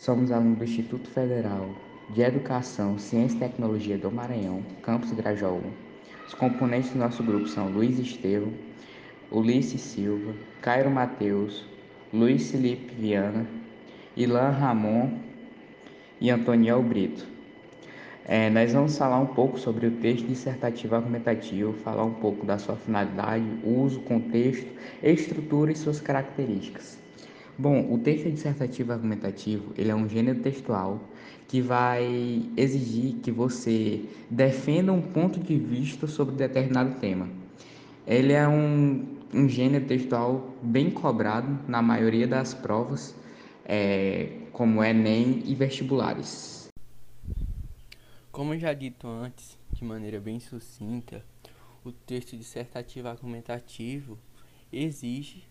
Somos alunos do Instituto Federal de Educação, Ciência e Tecnologia do Maranhão, campus Grajaú. Os componentes do nosso grupo são Luiz Estevam, Ulisses Silva, Cairo Mateus, Luiz Felipe Viana, Ilan Ramon e Antoniel Brito. É, nós vamos falar um pouco sobre o texto dissertativo argumentativo, falar um pouco da sua finalidade, uso, contexto, estrutura e suas características. Bom, o texto dissertativo argumentativo ele é um gênero textual que vai exigir que você defenda um ponto de vista sobre determinado tema. Ele é um, um gênero textual bem cobrado na maioria das provas, é, como Enem e vestibulares. Como já dito antes, de maneira bem sucinta, o texto dissertativo argumentativo exige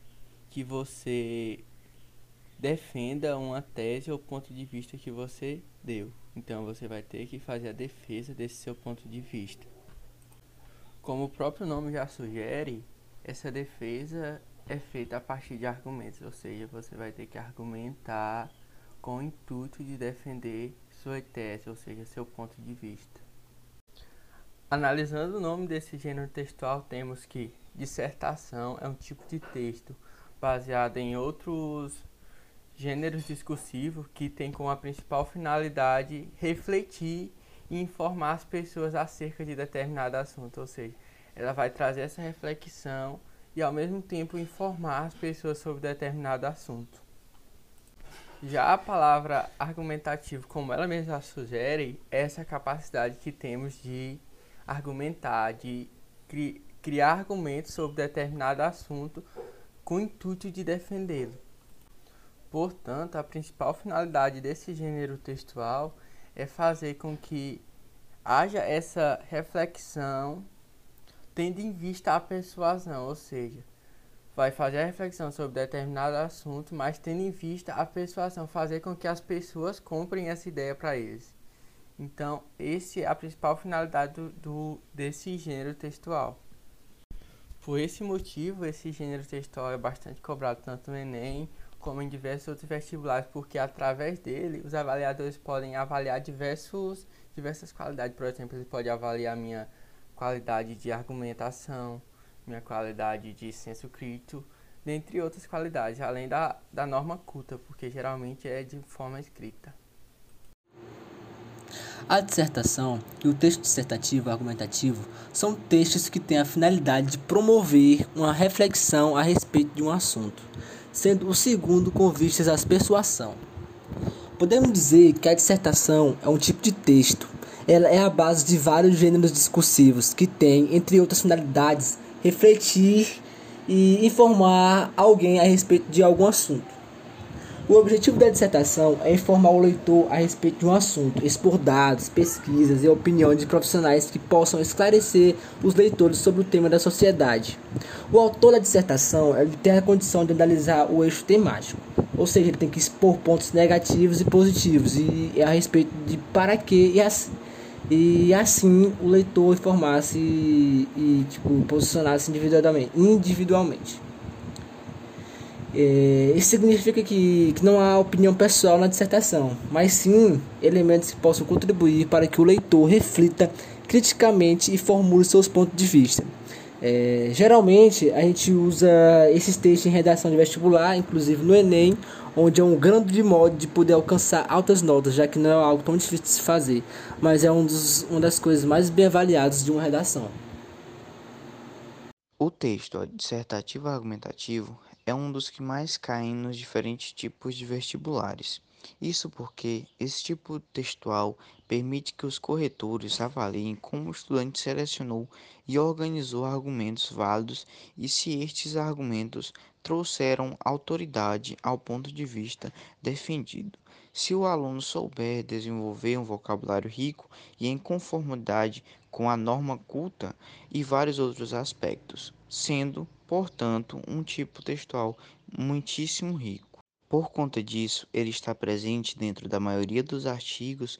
que você defenda uma tese ou ponto de vista que você deu. Então você vai ter que fazer a defesa desse seu ponto de vista. Como o próprio nome já sugere, essa defesa é feita a partir de argumentos, ou seja, você vai ter que argumentar com o intuito de defender sua tese, ou seja, seu ponto de vista. Analisando o nome desse gênero textual, temos que dissertação é um tipo de texto baseado em outros gêneros discursivos que tem como principal finalidade refletir e informar as pessoas acerca de determinado assunto, ou seja, ela vai trazer essa reflexão e ao mesmo tempo informar as pessoas sobre determinado assunto. Já a palavra argumentativo, como ela mesma sugere, é essa capacidade que temos de argumentar, de cri criar argumentos sobre determinado assunto com o intuito de defendê-lo. Portanto, a principal finalidade desse gênero textual é fazer com que haja essa reflexão tendo em vista a persuasão, ou seja, vai fazer a reflexão sobre determinado assunto, mas tendo em vista a persuasão, fazer com que as pessoas comprem essa ideia para eles. Então, esse é a principal finalidade do, do, desse gênero textual. Por esse motivo, esse gênero textual é bastante cobrado tanto no Enem como em diversos outros vestibulares, porque através dele os avaliadores podem avaliar diversos, diversas qualidades. Por exemplo, ele pode avaliar minha qualidade de argumentação, minha qualidade de senso crítico, dentre outras qualidades, além da, da norma culta, porque geralmente é de forma escrita. A dissertação e o texto dissertativo argumentativo são textos que têm a finalidade de promover uma reflexão a respeito de um assunto sendo o segundo com vistas à persuasão. Podemos dizer que a dissertação é um tipo de texto. Ela é a base de vários gêneros discursivos que tem, entre outras finalidades, refletir e informar alguém a respeito de algum assunto. O objetivo da dissertação é informar o leitor a respeito de um assunto, expor dados, pesquisas e opiniões de profissionais que possam esclarecer os leitores sobre o tema da sociedade. O autor da dissertação tem a condição de analisar o eixo temático, ou seja, ele tem que expor pontos negativos e positivos e a respeito de para que e assim, e assim o leitor informar-se e, e tipo, posicionar-se individualmente. individualmente. É, isso significa que, que não há opinião pessoal na dissertação, mas sim elementos que possam contribuir para que o leitor reflita criticamente e formule seus pontos de vista. É, geralmente a gente usa esses textos em redação de vestibular, inclusive no Enem, onde é um grande modo de poder alcançar altas notas, já que não é algo tão difícil de se fazer, mas é um dos, uma das coisas mais bem avaliadas de uma redação. O texto dissertativo argumentativo é um dos que mais caem nos diferentes tipos de vestibulares. Isso porque esse tipo textual permite que os corretores avaliem como o estudante selecionou e organizou argumentos válidos e se estes argumentos trouxeram autoridade ao ponto de vista defendido. Se o aluno souber desenvolver um vocabulário rico e em conformidade com a norma culta e vários outros aspectos, sendo portanto, um tipo textual muitíssimo rico. Por conta disso, ele está presente dentro da maioria dos artigos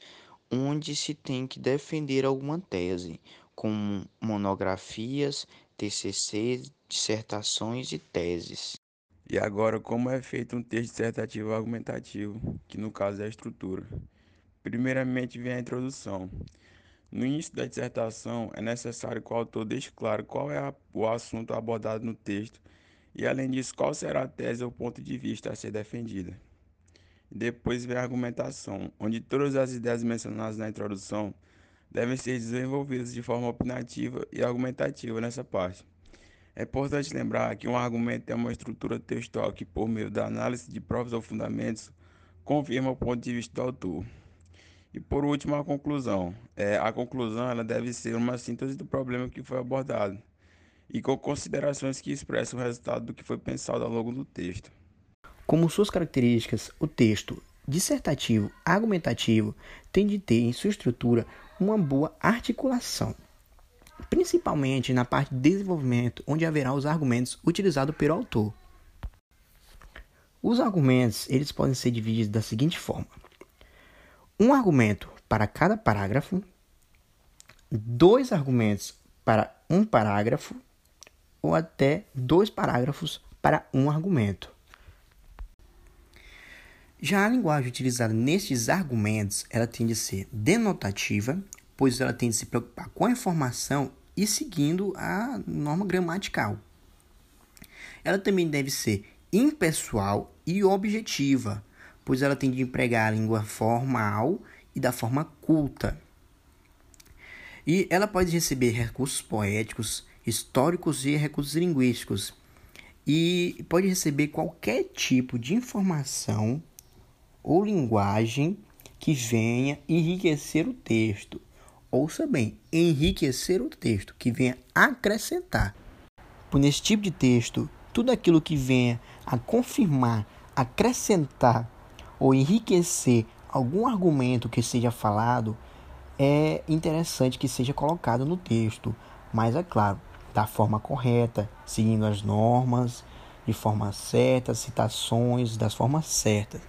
onde se tem que defender alguma tese, como monografias, TCC, dissertações e teses. E agora, como é feito um texto dissertativo argumentativo, que no caso é a estrutura? Primeiramente vem a introdução. No início da dissertação, é necessário que o autor deixe claro qual é o assunto abordado no texto e, além disso, qual será a tese ou ponto de vista a ser defendida. Depois vem a argumentação, onde todas as ideias mencionadas na introdução devem ser desenvolvidas de forma opinativa e argumentativa nessa parte. É importante lembrar que um argumento é uma estrutura textual que, por meio da análise de provas ou fundamentos, confirma o ponto de vista do autor. E por último, a conclusão. É, a conclusão ela deve ser uma síntese do problema que foi abordado e com considerações que expressam o resultado do que foi pensado ao longo do texto. Como suas características, o texto dissertativo argumentativo tem de ter em sua estrutura uma boa articulação principalmente na parte de desenvolvimento, onde haverá os argumentos utilizados pelo autor. Os argumentos eles podem ser divididos da seguinte forma: um argumento para cada parágrafo, dois argumentos para um parágrafo ou até dois parágrafos para um argumento. Já a linguagem utilizada nestes argumentos, ela tem de ser denotativa, pois ela tem de se preocupar com a informação e seguindo a norma gramatical. Ela também deve ser impessoal e objetiva, pois ela tem de empregar a língua formal e da forma culta. E ela pode receber recursos poéticos, históricos e recursos linguísticos. E pode receber qualquer tipo de informação ou linguagem que venha enriquecer o texto ouça bem, enriquecer o texto, que venha acrescentar. Por nesse tipo de texto, tudo aquilo que venha a confirmar, acrescentar ou enriquecer algum argumento que seja falado, é interessante que seja colocado no texto, mas é claro, da forma correta, seguindo as normas, de forma certa, citações das formas certas.